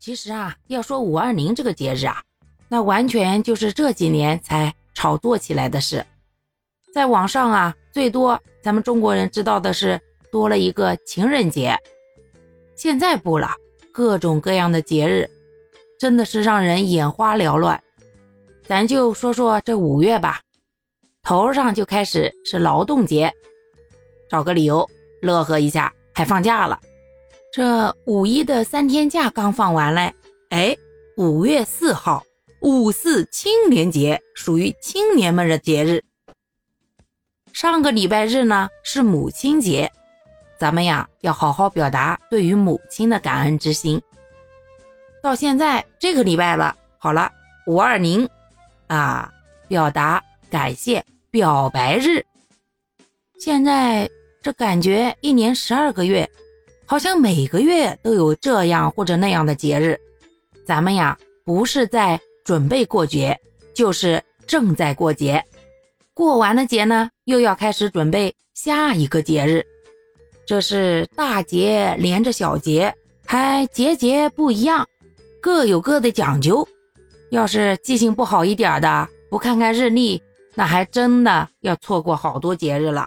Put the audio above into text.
其实啊，要说五二零这个节日啊，那完全就是这几年才炒作起来的事。在网上啊，最多咱们中国人知道的是多了一个情人节。现在不了，各种各样的节日，真的是让人眼花缭乱。咱就说说这五月吧，头上就开始是劳动节，找个理由乐呵一下，还放假了。这五一的三天假刚放完嘞，哎，五月四号，五四青年节，属于青年们的节日。上个礼拜日呢是母亲节，咱们呀要好好表达对于母亲的感恩之心。到现在这个礼拜了，好了，五二零啊，表达感谢表白日。现在这感觉一年十二个月。好像每个月都有这样或者那样的节日，咱们呀不是在准备过节，就是正在过节。过完了节呢，又要开始准备下一个节日。这是大节连着小节，还节节不一样，各有各的讲究。要是记性不好一点的，不看看日历，那还真的要错过好多节日了。